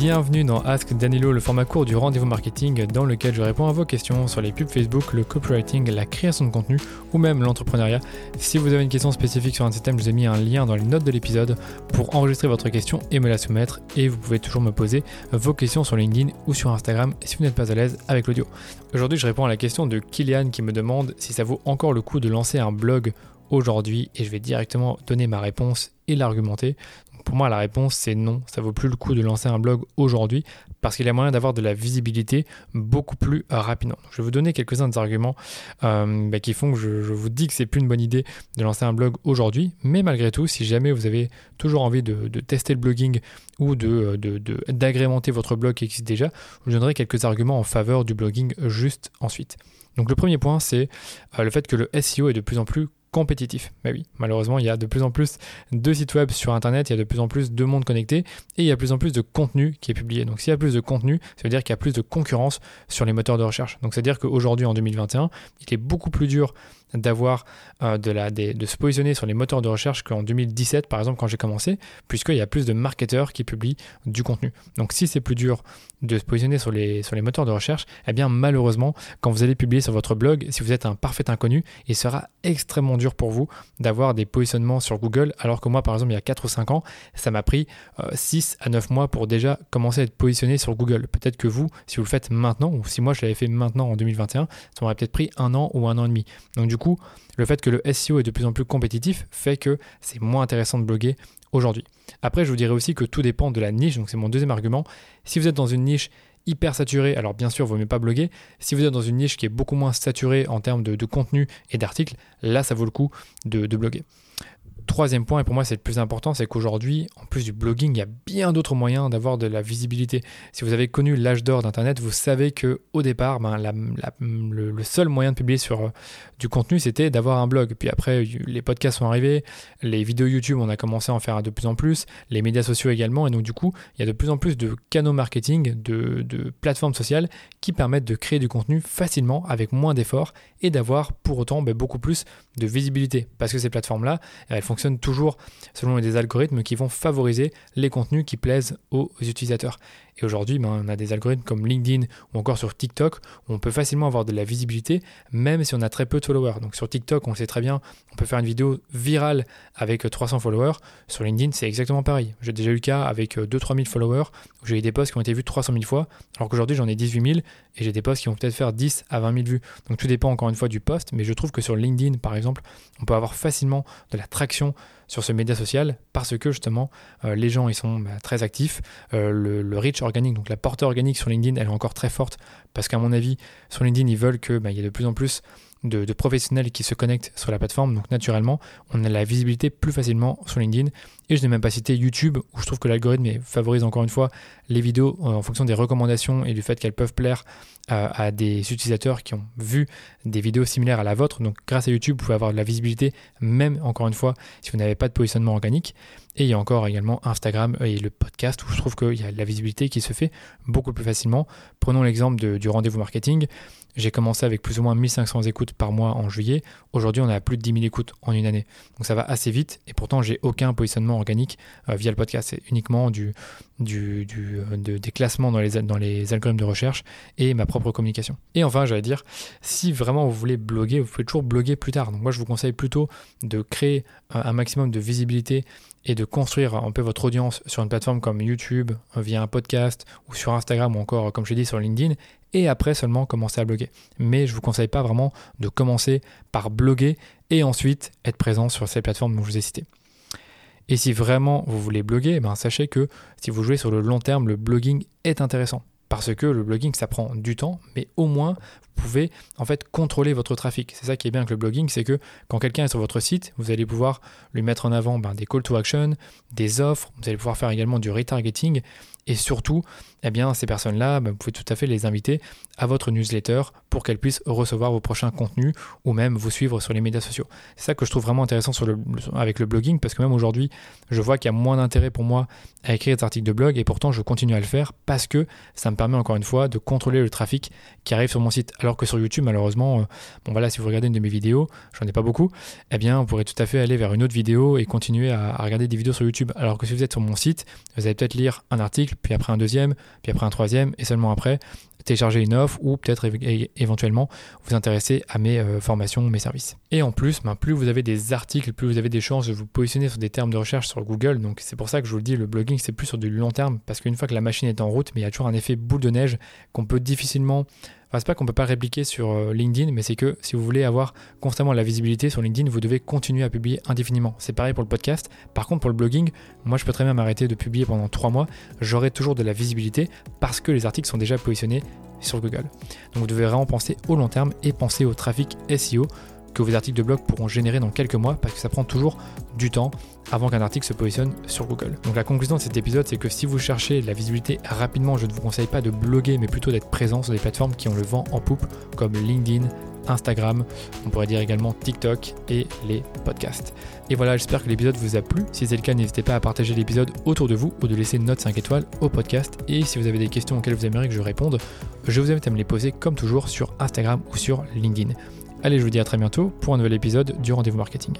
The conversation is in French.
bienvenue dans Ask Danilo, le format court du rendez-vous marketing dans lequel je réponds à vos questions sur les pubs Facebook, le copywriting, la création de contenu ou même l'entrepreneuriat. Si vous avez une question spécifique sur un système, je vous ai mis un lien dans les notes de l'épisode pour enregistrer votre question et me la soumettre et vous pouvez toujours me poser vos questions sur LinkedIn ou sur Instagram si vous n'êtes pas à l'aise avec l'audio. Aujourd'hui, je réponds à la question de Kylian qui me demande si ça vaut encore le coup de lancer un blog aujourd'hui et je vais directement donner ma réponse et l'argumenter. Pour moi, la réponse c'est non. Ça vaut plus le coup de lancer un blog aujourd'hui parce qu'il y a moyen d'avoir de la visibilité beaucoup plus euh, rapidement. je vais vous donner quelques-uns des arguments euh, bah, qui font que je, vous dis que c'est plus une bonne idée de lancer un blog aujourd'hui. Mais malgré tout, si jamais vous avez toujours envie de, tester le blogging ou d'agrémenter de, de, d'agrémenter votre blog qui existe déjà, je vous donnerai quelques arguments en faveur du blogging juste ensuite. Donc le premier point, c'est euh, le fait que le SEO est de plus en plus compétitif. Mais oui, malheureusement, il y a de plus en plus de sites web sur Internet, il y a de plus en plus de monde connecté et il y a de plus en plus de contenu qui est publié. Donc s'il y a plus de contenu, ça veut dire qu'il y a plus de concurrence sur les moteurs de recherche. Donc c'est-à-dire qu'aujourd'hui, en 2021, il est beaucoup plus dur d'avoir euh, de, la, de se positionner sur les moteurs de recherche qu'en 2017 par exemple quand j'ai commencé puisqu'il y a plus de marketeurs qui publient du contenu. Donc si c'est plus dur de se positionner sur les, sur les moteurs de recherche eh bien malheureusement quand vous allez publier sur votre blog si vous êtes un parfait inconnu il sera extrêmement dur pour vous d'avoir des positionnements sur Google alors que moi par exemple il y a 4 ou 5 ans ça m'a pris 6 euh, à 9 mois pour déjà commencer à être positionné sur Google. Peut-être que vous si vous le faites maintenant ou si moi je l'avais fait maintenant en 2021 ça m'aurait peut-être pris un an ou un an et demi. Donc du coup, le fait que le SEO est de plus en plus compétitif fait que c'est moins intéressant de bloguer aujourd'hui. Après, je vous dirais aussi que tout dépend de la niche, donc c'est mon deuxième argument. Si vous êtes dans une niche hyper saturée, alors bien sûr, vous ne pas bloguer. Si vous êtes dans une niche qui est beaucoup moins saturée en termes de, contenu et d'articles, là, ça vaut le coup de bloguer. Troisième point, et pour moi c'est le plus important, c'est qu'aujourd'hui, en plus du blogging, il y a bien d'autres moyens d'avoir de la visibilité. Si vous avez connu l'âge d'or d'Internet, vous savez que au départ, ben, le, seul moyen de publier sur euh, du contenu, c'était d'avoir un blog. Puis après, les podcasts sont arrivés, les vidéos YouTube, on a commencé à en faire de plus en plus, les médias sociaux également, et donc du coup, il y a de plus en plus de canaux marketing, de, de plateformes sociales qui permettent de créer du contenu facilement avec moins d'efforts et d'avoir pour autant ben, beaucoup plus de visibilité. Parce que ces plateformes-là, elles fonctionnent toujours selon des algorithmes qui vont favoriser les contenus qui plaisent aux utilisateurs. Et aujourd'hui, ben, on a des algorithmes comme LinkedIn ou encore sur TikTok où on peut facilement avoir de la visibilité même si on a très peu de followers. Donc sur TikTok, on sait très bien, on peut faire une vidéo virale avec 300 followers. Sur LinkedIn, c'est exactement pareil. J'ai déjà eu le cas avec 2-3 000 followers où j'ai eu des posts qui ont été vus 300 000 fois alors qu'aujourd'hui j'en ai 18 000 et j'ai des posts qui vont peut-être faire 10 à 20 000 vues. Donc tout dépend encore une fois du post, mais je trouve que sur LinkedIn par exemple, on peut avoir facilement de la traction Merci sur ce média social parce que justement euh, les gens ils sont bah, très actifs. Euh, le, reach organique, donc la portée organique sur LinkedIn, elle est encore très forte parce qu'à mon avis sur LinkedIn ils veulent que bah, y ait de plus en plus de, professionnels qui se connectent sur la plateforme. Donc naturellement, on a la visibilité plus facilement sur LinkedIn. Et je n'ai même pas cité YouTube, où je trouve que l'algorithme favorise encore une fois les vidéos euh, en fonction des recommandations et du fait qu'elles peuvent plaire à des utilisateurs qui ont vu des vidéos similaires à la vôtre. Donc grâce à YouTube, vous pouvez avoir de la visibilité, même encore une fois, si vous n'avez pas de positionnement organique. Et il y a encore également Instagram et le podcast, où je trouve qu'il y a de la visibilité qui se fait beaucoup plus facilement. Prenons l'exemple du rendez-vous marketing. J'ai commencé avec plus ou moins 1500 écoutes par mois en juillet. Aujourd'hui, on à plus de 10 000 écoutes en une année. Donc ça va assez vite et pourtant, j'ai aucun positionnement organique euh, via le podcast. C'est uniquement du, du, euh, des classements dans les, dans les algorithmes de recherche et ma propre communication. Et enfin, j'allais dire, si vraiment vous voulez bloguer, vous pouvez toujours bloguer plus tard. Donc moi, je vous conseille plutôt de créer un maximum de visibilité et de construire un peu votre audience sur une plateforme comme YouTube, euh, via un podcast ou sur Instagram ou encore, comme je l'ai dit, sur LinkedIn, et après seulement commencer à bloguer. Mais je vous conseille pas vraiment de commencer par bloguer et ensuite être présent sur ces plateformes dont je vous ai citées. Et si vraiment vous voulez bloguer, ben sachez que si vous jouez sur le long terme, le blogging est intéressant. Parce que le blogging, ça prend du temps, mais au moins, vous pouvez en fait contrôler votre trafic. C'est ça qui est bien avec le blogging, c'est que quand quelqu'un est sur votre site, vous allez pouvoir lui mettre en avant ben, des call to action, des offres, vous allez pouvoir faire également du retargeting et surtout, eh bien, ces personnes-là, bah, vous pouvez tout à fait les inviter à votre newsletter pour qu'elles puissent recevoir vos prochains contenus ou même vous suivre sur les médias sociaux. C'est ça que je trouve vraiment intéressant avec le blogging parce que même aujourd'hui, je vois qu'il y a moins d'intérêt pour moi à écrire des articles de blog et pourtant je continue à le faire parce que ça me permet encore une fois de contrôler le trafic qui arrive sur mon site. Alors que sur YouTube, malheureusement, euh, bon voilà, si vous regardez une de mes vidéos, j'en ai pas beaucoup, eh bien, vous pourrez tout à fait aller vers une autre vidéo et continuer à, à regarder des vidéos sur YouTube. Alors que si vous êtes sur mon site, vous allez peut-être lire un article puis après un deuxième, puis après un troisième, et seulement après télécharger une offre ou peut-être éventuellement vous intéresser à mes euh, formations, mes services. Et en plus, ben, plus vous avez des articles, plus vous avez des chances de vous positionner sur des termes de recherche sur Google. Donc c'est pour ça que je vous le dis, le blogging c'est plus sur du long terme parce qu'une fois que la machine est en route, mais il y a toujours un effet boule de neige qu'on peut difficilement Enfin, c'est pas qu'on peut pas répliquer sur euh, LinkedIn, mais c'est que si vous voulez avoir constamment la visibilité sur LinkedIn, vous devez continuer à publier indéfiniment. C'est pareil pour le podcast. Par contre, pour le blogging, moi je peux très bien m'arrêter de publier pendant 3 mois. J'aurai toujours de la visibilité parce que les articles sont déjà positionnés sur Google. Donc vous devez vraiment penser au long terme et penser au trafic SEO que vos articles de blog pourront générer dans quelques mois parce que ça prend toujours du temps avant qu'un article se positionne sur Google. Donc la conclusion de cet épisode, c'est que si vous cherchez la visibilité rapidement, je ne vous conseille pas de bloguer, mais plutôt d'être présent sur des plateformes qui ont le vent en poupe, comme LinkedIn, Instagram, on pourrait dire également TikTok et les podcasts. Et voilà, j'espère que l'épisode vous a plu. Si c'est le cas, n'hésitez pas à partager l'épisode autour de vous ou de laisser une note 5 étoiles au podcast. Et si vous avez des questions auxquelles vous aimeriez que je réponde, je vous invite à me les poser comme toujours sur Instagram ou sur LinkedIn. Allez, je vous dis à très bientôt pour un nouvel épisode du Rendez-vous Marketing.